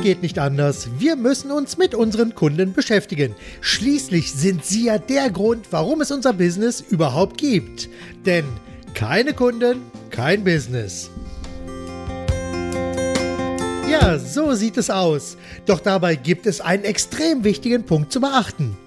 Es geht nicht anders. Wir müssen uns mit unseren Kunden beschäftigen. Schließlich sind sie ja der Grund, warum es unser Business überhaupt gibt. Denn keine Kunden, kein Business. Ja, so sieht es aus. Doch dabei gibt es einen extrem wichtigen Punkt zu beachten.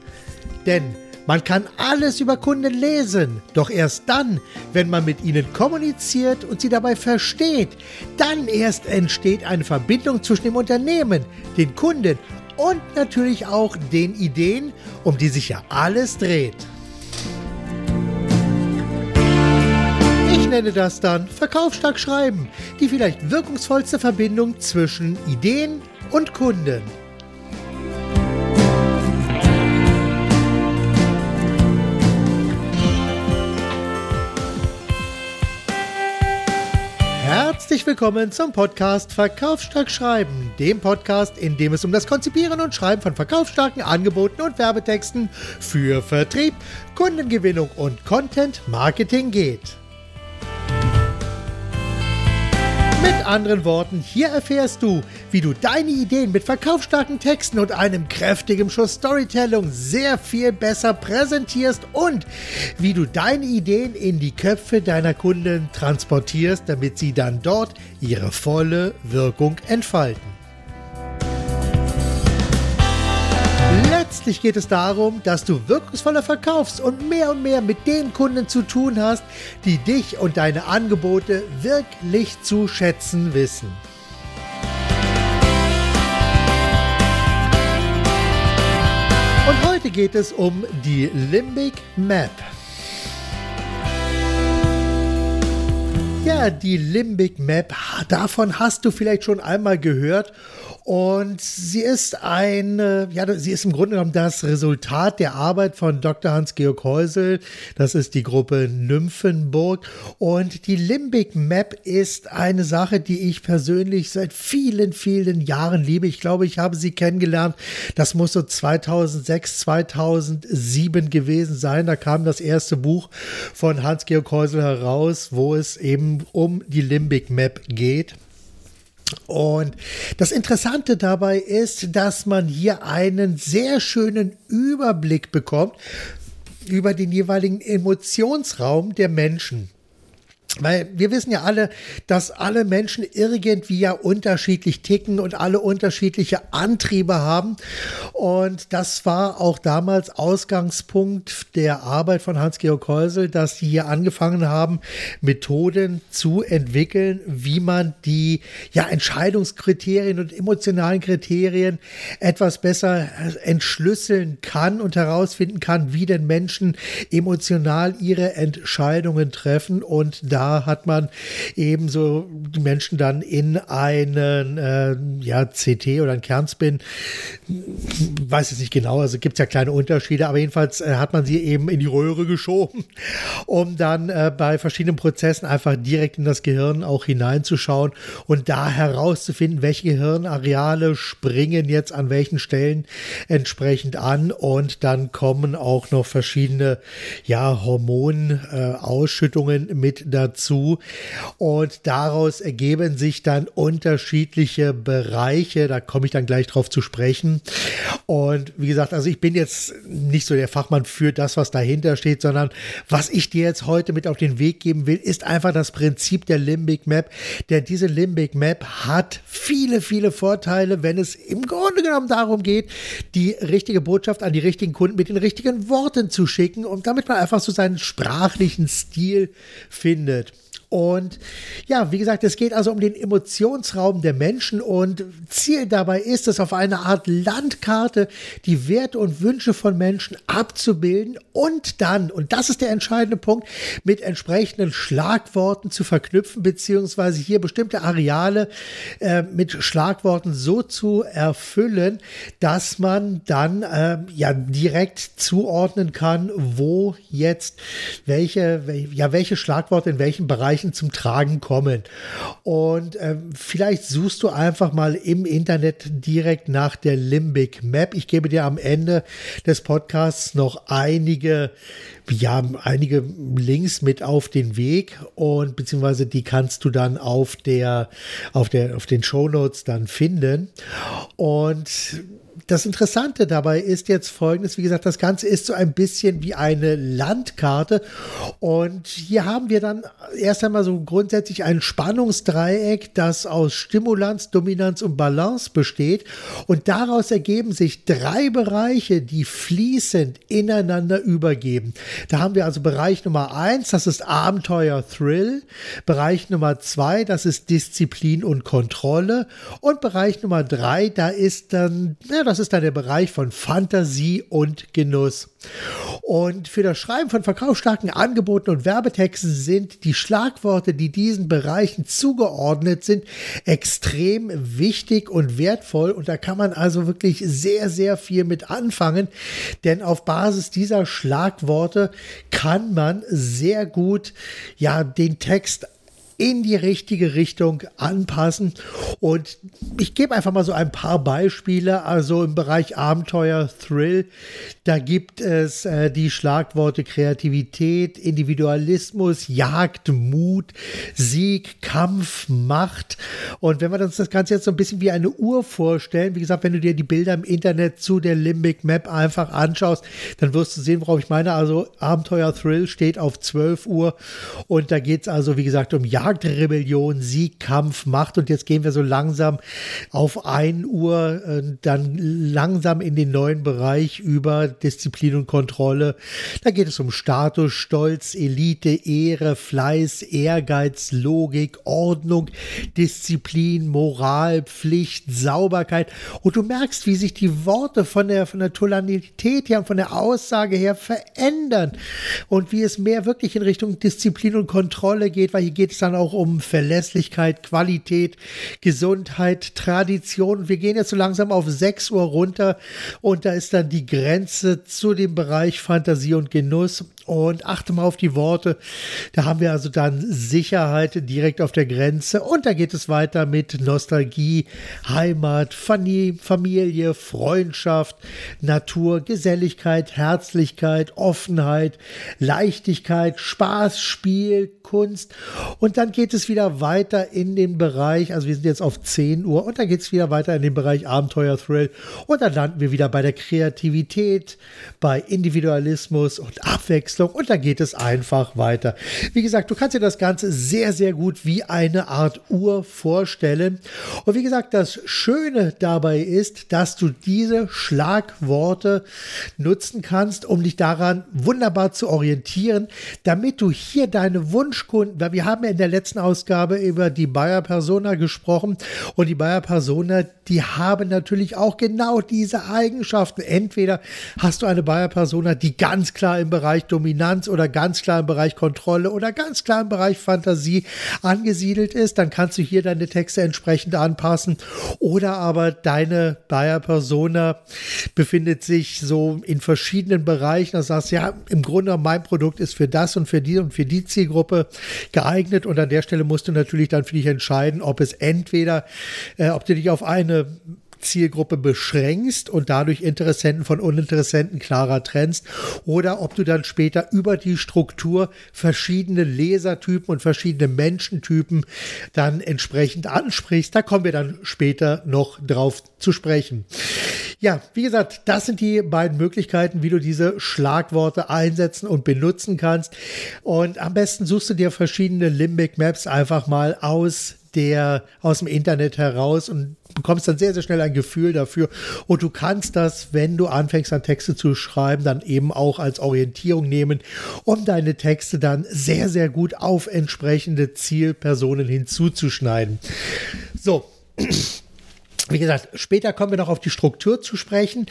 Denn man kann alles über Kunden lesen, doch erst dann, wenn man mit ihnen kommuniziert und sie dabei versteht, dann erst entsteht eine Verbindung zwischen dem Unternehmen, den Kunden und natürlich auch den Ideen, um die sich ja alles dreht. Ich nenne das dann Verkaufsstark schreiben, die vielleicht wirkungsvollste Verbindung zwischen Ideen und Kunden. Herzlich willkommen zum Podcast Verkaufsstark Schreiben, dem Podcast, in dem es um das Konzipieren und Schreiben von verkaufsstarken Angeboten und Werbetexten für Vertrieb, Kundengewinnung und Content Marketing geht. Anderen Worten, hier erfährst du, wie du deine Ideen mit verkaufsstarken Texten und einem kräftigen Schuss Storytelling sehr viel besser präsentierst und wie du deine Ideen in die Köpfe deiner Kunden transportierst, damit sie dann dort ihre volle Wirkung entfalten. Letztlich geht es darum, dass du wirkungsvoller verkaufst und mehr und mehr mit den Kunden zu tun hast, die dich und deine Angebote wirklich zu schätzen wissen. Und heute geht es um die Limbic Map. Ja, die Limbic Map, davon hast du vielleicht schon einmal gehört und sie ist ein, ja, sie ist im Grunde genommen das Resultat der Arbeit von Dr. Hans-Georg Häusel. Das ist die Gruppe Nymphenburg. Und die Limbic Map ist eine Sache, die ich persönlich seit vielen, vielen Jahren liebe. Ich glaube, ich habe sie kennengelernt. Das muss so 2006, 2007 gewesen sein. Da kam das erste Buch von Hans-Georg Häusel heraus, wo es eben um die Limbic Map geht. Und das Interessante dabei ist, dass man hier einen sehr schönen Überblick bekommt über den jeweiligen Emotionsraum der Menschen. Weil wir wissen ja alle, dass alle Menschen irgendwie ja unterschiedlich ticken und alle unterschiedliche Antriebe haben. Und das war auch damals Ausgangspunkt der Arbeit von Hans-Georg Häusel, dass sie hier angefangen haben, Methoden zu entwickeln, wie man die ja, Entscheidungskriterien und emotionalen Kriterien etwas besser entschlüsseln kann und herausfinden kann, wie denn Menschen emotional ihre Entscheidungen treffen und da hat man eben so die Menschen dann in einen äh, ja, CT oder einen Kernspin, weiß es nicht genau, also gibt es ja kleine Unterschiede, aber jedenfalls äh, hat man sie eben in die Röhre geschoben, um dann äh, bei verschiedenen Prozessen einfach direkt in das Gehirn auch hineinzuschauen und da herauszufinden, welche Gehirnareale springen jetzt an welchen Stellen entsprechend an und dann kommen auch noch verschiedene ja, Hormonausschüttungen mit dazu dazu. Und daraus ergeben sich dann unterschiedliche Bereiche. Da komme ich dann gleich drauf zu sprechen. Und wie gesagt, also ich bin jetzt nicht so der Fachmann für das, was dahinter steht, sondern was ich dir jetzt heute mit auf den Weg geben will, ist einfach das Prinzip der Limbic Map. Denn diese Limbic Map hat viele, viele Vorteile, wenn es im Grunde genommen darum geht, die richtige Botschaft an die richtigen Kunden mit den richtigen Worten zu schicken und damit man einfach so seinen sprachlichen Stil findet. Und ja, wie gesagt, es geht also um den Emotionsraum der Menschen. Und Ziel dabei ist es, auf eine Art Landkarte die Werte und Wünsche von Menschen abzubilden und dann, und das ist der entscheidende Punkt, mit entsprechenden Schlagworten zu verknüpfen, beziehungsweise hier bestimmte Areale äh, mit Schlagworten so zu erfüllen, dass man dann äh, ja direkt zuordnen kann, wo jetzt welche, ja, welche Schlagworte in welchen Bereichen Bereichen zum Tragen kommen. Und äh, vielleicht suchst du einfach mal im Internet direkt nach der Limbic Map. Ich gebe dir am Ende des Podcasts noch einige ja, einige Links mit auf den Weg und beziehungsweise die kannst du dann auf der, auf der, auf den Show Notes dann finden. Und das Interessante dabei ist jetzt folgendes, wie gesagt, das Ganze ist so ein bisschen wie eine Landkarte und hier haben wir dann erst einmal so grundsätzlich ein Spannungsdreieck, das aus Stimulanz, Dominanz und Balance besteht und daraus ergeben sich drei Bereiche, die fließend ineinander übergeben. Da haben wir also Bereich Nummer eins, das ist Abenteuer, Thrill, Bereich Nummer zwei, das ist Disziplin und Kontrolle und Bereich Nummer drei, da ist dann, ja, das ist dann der Bereich von Fantasie und Genuss. Und für das Schreiben von verkaufsstarken Angeboten und Werbetexten sind die Schlagworte, die diesen Bereichen zugeordnet sind, extrem wichtig und wertvoll. Und da kann man also wirklich sehr, sehr viel mit anfangen. Denn auf Basis dieser Schlagworte kann man sehr gut ja den Text in die richtige Richtung anpassen. Und ich gebe einfach mal so ein paar Beispiele. Also im Bereich Abenteuer, Thrill, da gibt es äh, die Schlagworte Kreativität, Individualismus, Jagd, Mut, Sieg, Kampf, Macht. Und wenn wir uns das Ganze jetzt so ein bisschen wie eine Uhr vorstellen, wie gesagt, wenn du dir die Bilder im Internet zu der Limbic Map einfach anschaust, dann wirst du sehen, worauf ich meine. Also Abenteuer Thrill steht auf 12 Uhr und da geht es also, wie gesagt, um Jagd. Jagdrebellion, Sieg, Kampf, Macht. Und jetzt gehen wir so langsam auf 1 Uhr, äh, dann langsam in den neuen Bereich über Disziplin und Kontrolle. Da geht es um Status, Stolz, Elite, Ehre, Fleiß, Ehrgeiz, Logik, Ordnung, Disziplin, Moral, Pflicht, Sauberkeit. Und du merkst, wie sich die Worte von der, von der Tonalität her und von der Aussage her verändern. Und wie es mehr wirklich in Richtung Disziplin und Kontrolle geht, weil hier geht es dann auch um Verlässlichkeit, Qualität, Gesundheit, Tradition. Wir gehen jetzt so langsam auf 6 Uhr runter und da ist dann die Grenze zu dem Bereich Fantasie und Genuss. Und achte mal auf die Worte. Da haben wir also dann Sicherheit direkt auf der Grenze. Und da geht es weiter mit Nostalgie, Heimat, Familie, Freundschaft, Natur, Geselligkeit, Herzlichkeit, Offenheit, Leichtigkeit, Spaß, Spiel, Kunst. Und dann geht es wieder weiter in den Bereich, also wir sind jetzt auf 10 Uhr, und dann geht es wieder weiter in den Bereich Abenteuer, Thrill. Und dann landen wir wieder bei der Kreativität, bei Individualismus und Abwechslung Abwechslung und da geht es einfach weiter. Wie gesagt, du kannst dir das Ganze sehr, sehr gut wie eine Art Uhr vorstellen. Und wie gesagt, das Schöne dabei ist, dass du diese Schlagworte nutzen kannst, um dich daran wunderbar zu orientieren, damit du hier deine Wunschkunden, weil wir haben ja in der letzten Ausgabe über die Bayer Persona gesprochen und die Bayer Persona, die haben natürlich auch genau diese Eigenschaften. Entweder hast du eine Bayer Persona, die ganz klar im Bereich Domain Dominanz oder ganz klar im Bereich Kontrolle oder ganz klar im Bereich Fantasie angesiedelt ist, dann kannst du hier deine Texte entsprechend anpassen. Oder aber deine Bayer Persona befindet sich so in verschiedenen Bereichen. Da sagst du, ja, im Grunde mein Produkt ist für das und für die und für die Zielgruppe geeignet. Und an der Stelle musst du natürlich dann für dich entscheiden, ob es entweder, äh, ob du dich auf eine Zielgruppe beschränkst und dadurch Interessenten von Uninteressenten klarer trennst oder ob du dann später über die Struktur verschiedene Lesertypen und verschiedene Menschentypen dann entsprechend ansprichst. Da kommen wir dann später noch drauf zu sprechen. Ja, wie gesagt, das sind die beiden Möglichkeiten, wie du diese Schlagworte einsetzen und benutzen kannst. Und am besten suchst du dir verschiedene Limbic Maps einfach mal aus der aus dem Internet heraus und bekommst dann sehr, sehr schnell ein Gefühl dafür. Und du kannst das, wenn du anfängst an Texte zu schreiben, dann eben auch als Orientierung nehmen, um deine Texte dann sehr, sehr gut auf entsprechende Zielpersonen hinzuzuschneiden. So. Wie gesagt, später kommen wir noch auf die Struktur zu sprechen.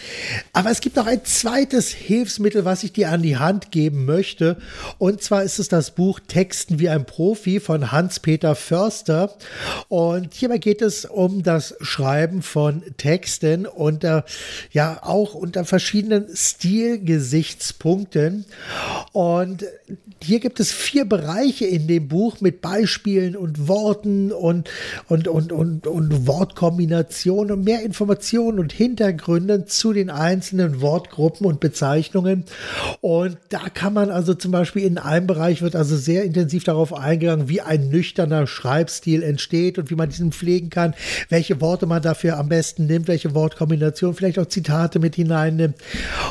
Aber es gibt noch ein zweites Hilfsmittel, was ich dir an die Hand geben möchte. Und zwar ist es das Buch Texten wie ein Profi von Hans-Peter Förster. Und hierbei geht es um das Schreiben von Texten unter, ja, auch unter verschiedenen Stilgesichtspunkten. Und hier gibt es vier Bereiche in dem Buch mit Beispielen und Worten und, und, und, und, und Wortkombinationen Definitionen und mehr Informationen und Hintergründe zu den einzelnen Wortgruppen und Bezeichnungen. Und da kann man also zum Beispiel in einem Bereich wird also sehr intensiv darauf eingegangen, wie ein nüchterner Schreibstil entsteht und wie man diesen pflegen kann, welche Worte man dafür am besten nimmt, welche Wortkombination, vielleicht auch Zitate mit hineinnimmt.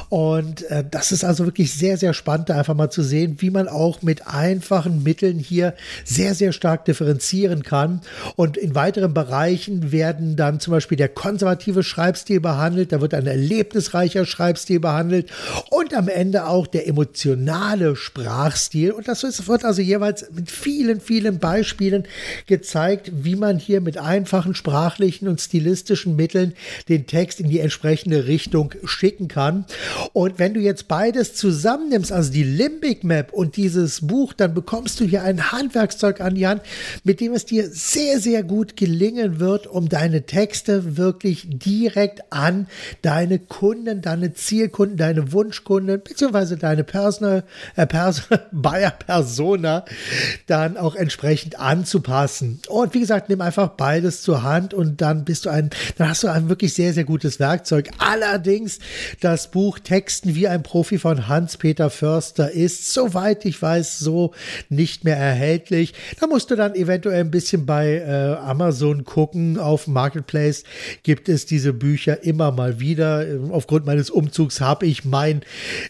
Und äh, das ist also wirklich sehr, sehr spannend, da einfach mal zu sehen, wie man auch mit einfachen Mitteln hier sehr, sehr stark differenzieren kann. Und in weiteren Bereichen werden dann zum Beispiel der konservative Schreibstil behandelt, da wird ein erlebnisreicher Schreibstil behandelt und am Ende auch der emotionale Sprachstil. Und das wird also jeweils mit vielen, vielen Beispielen gezeigt, wie man hier mit einfachen sprachlichen und stilistischen Mitteln den Text in die entsprechende Richtung schicken kann. Und wenn du jetzt beides zusammennimmst, also die Limbic Map und dieses Buch, dann bekommst du hier ein Handwerkszeug an die Hand, mit dem es dir sehr, sehr gut gelingen wird, um deine Texte wirklich direkt an deine Kunden, deine Zielkunden, deine Wunschkunden, beziehungsweise deine Personal, äh, Pers Buyer Persona dann auch entsprechend anzupassen. Und wie gesagt, nimm einfach beides zur Hand und dann bist du ein, dann hast du ein wirklich sehr, sehr gutes Werkzeug. Allerdings, das Buch Texten wie ein Profi von Hans-Peter Förster ist, soweit ich weiß, so nicht mehr erhältlich. Da musst du dann eventuell ein bisschen bei äh, Amazon gucken. Auf Marketplace gibt es diese Bücher immer mal wieder. Aufgrund meines Umzugs habe ich mein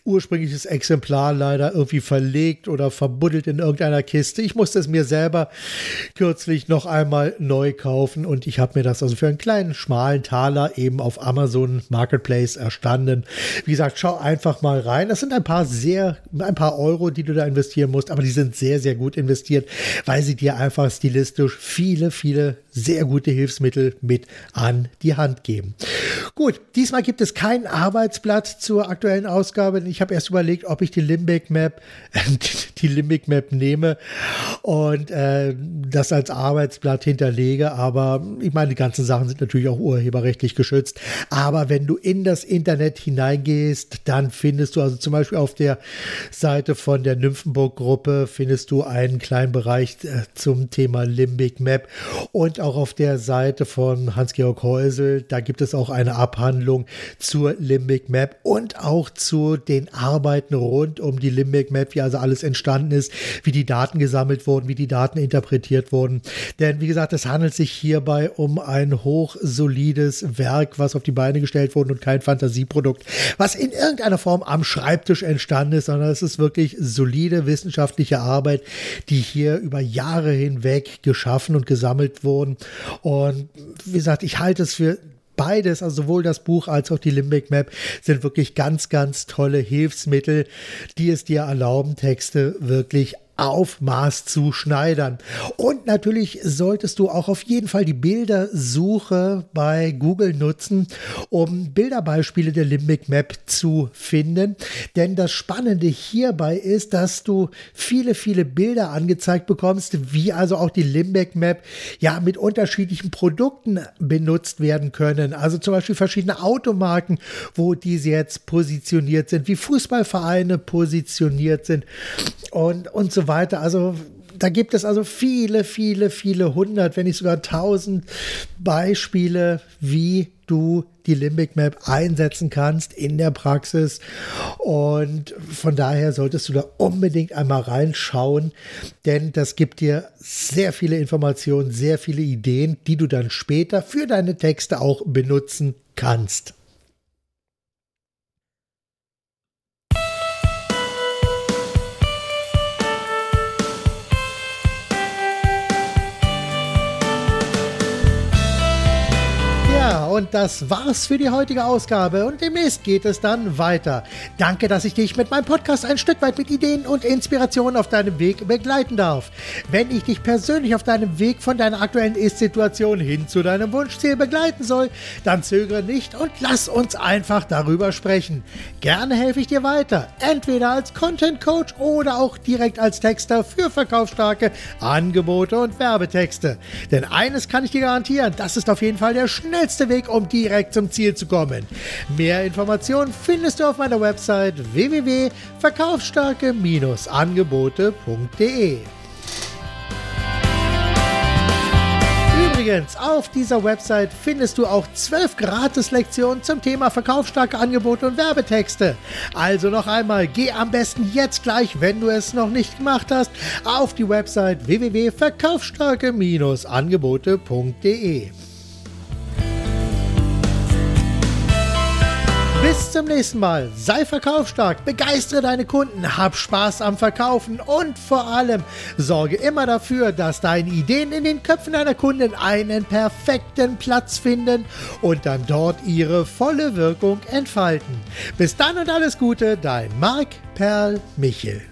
ursprüngliches Exemplar leider irgendwie verlegt oder verbuddelt in irgendeiner Kiste. Ich musste es mir selber kürzlich noch einmal neu kaufen und ich habe mir das also für einen kleinen schmalen Taler eben auf Amazon Marketplace erstanden. Wie gesagt, schau einfach mal rein. Das sind ein paar sehr, ein paar Euro, die du da investieren musst, aber die sind sehr, sehr gut investiert, weil sie dir einfach stilistisch viele, viele sehr gute Hilfsmittel mit an die Hand geben. Gut, diesmal gibt es kein Arbeitsblatt zur aktuellen Ausgabe. Ich habe erst überlegt, ob ich die Limbic Map, die Limbic Map nehme und äh, das als Arbeitsblatt hinterlege. Aber ich meine, die ganzen Sachen sind natürlich auch urheberrechtlich geschützt. Aber wenn du in das Internet hineingehst, dann findest du also zum Beispiel auf der Seite von der Nymphenburg-Gruppe findest du einen kleinen Bereich äh, zum Thema Limbic Map und auch auf der Seite von Hans-Georg Häusel, da gibt es auch eine Abhandlung zur Limbic Map und auch zu den Arbeiten rund um die Limbic Map, wie also alles entstanden ist, wie die Daten gesammelt wurden, wie die Daten interpretiert wurden. Denn wie gesagt, es handelt sich hierbei um ein hochsolides Werk, was auf die Beine gestellt wurde und kein Fantasieprodukt, was in irgendeiner Form am Schreibtisch entstanden ist, sondern es ist wirklich solide wissenschaftliche Arbeit, die hier über Jahre hinweg geschaffen und gesammelt wurden. Und wie gesagt, ich halte es für beides, also sowohl das Buch als auch die Limbic Map, sind wirklich ganz, ganz tolle Hilfsmittel, die es dir erlauben, Texte wirklich auf Maß zu schneidern. Und natürlich solltest du auch auf jeden Fall die Bildersuche bei Google nutzen, um Bilderbeispiele der Limbic Map zu finden. Denn das Spannende hierbei ist, dass du viele, viele Bilder angezeigt bekommst, wie also auch die Limbic Map ja mit unterschiedlichen Produkten benutzt werden können. Also zum Beispiel verschiedene Automarken, wo diese jetzt positioniert sind, wie Fußballvereine positioniert sind und, und so weiter. Also da gibt es also viele, viele, viele hundert, wenn nicht sogar tausend Beispiele, wie du die Limbic Map einsetzen kannst in der Praxis. Und von daher solltest du da unbedingt einmal reinschauen, denn das gibt dir sehr viele Informationen, sehr viele Ideen, die du dann später für deine Texte auch benutzen kannst. Und das war's für die heutige Ausgabe und demnächst geht es dann weiter. Danke, dass ich dich mit meinem Podcast ein Stück weit mit Ideen und Inspirationen auf deinem Weg begleiten darf. Wenn ich dich persönlich auf deinem Weg von deiner aktuellen Ist-Situation hin zu deinem Wunschziel begleiten soll, dann zögere nicht und lass uns einfach darüber sprechen. Gerne helfe ich dir weiter, entweder als Content Coach oder auch direkt als Texter für verkaufsstarke Angebote und Werbetexte. Denn eines kann ich dir garantieren, das ist auf jeden Fall der schnellste Weg Weg, um direkt zum Ziel zu kommen. Mehr Informationen findest du auf meiner Website www.verkaufsstarke-angebote.de. Übrigens, auf dieser Website findest du auch zwölf Gratis-Lektionen zum Thema verkaufsstarke Angebote und Werbetexte. Also noch einmal, geh am besten jetzt gleich, wenn du es noch nicht gemacht hast, auf die Website www.verkaufsstarke-angebote.de. Bis zum nächsten Mal. Sei verkaufsstark, begeistere deine Kunden, hab Spaß am Verkaufen und vor allem sorge immer dafür, dass deine Ideen in den Köpfen deiner Kunden einen perfekten Platz finden und dann dort ihre volle Wirkung entfalten. Bis dann und alles Gute, dein Marc Perl Michel.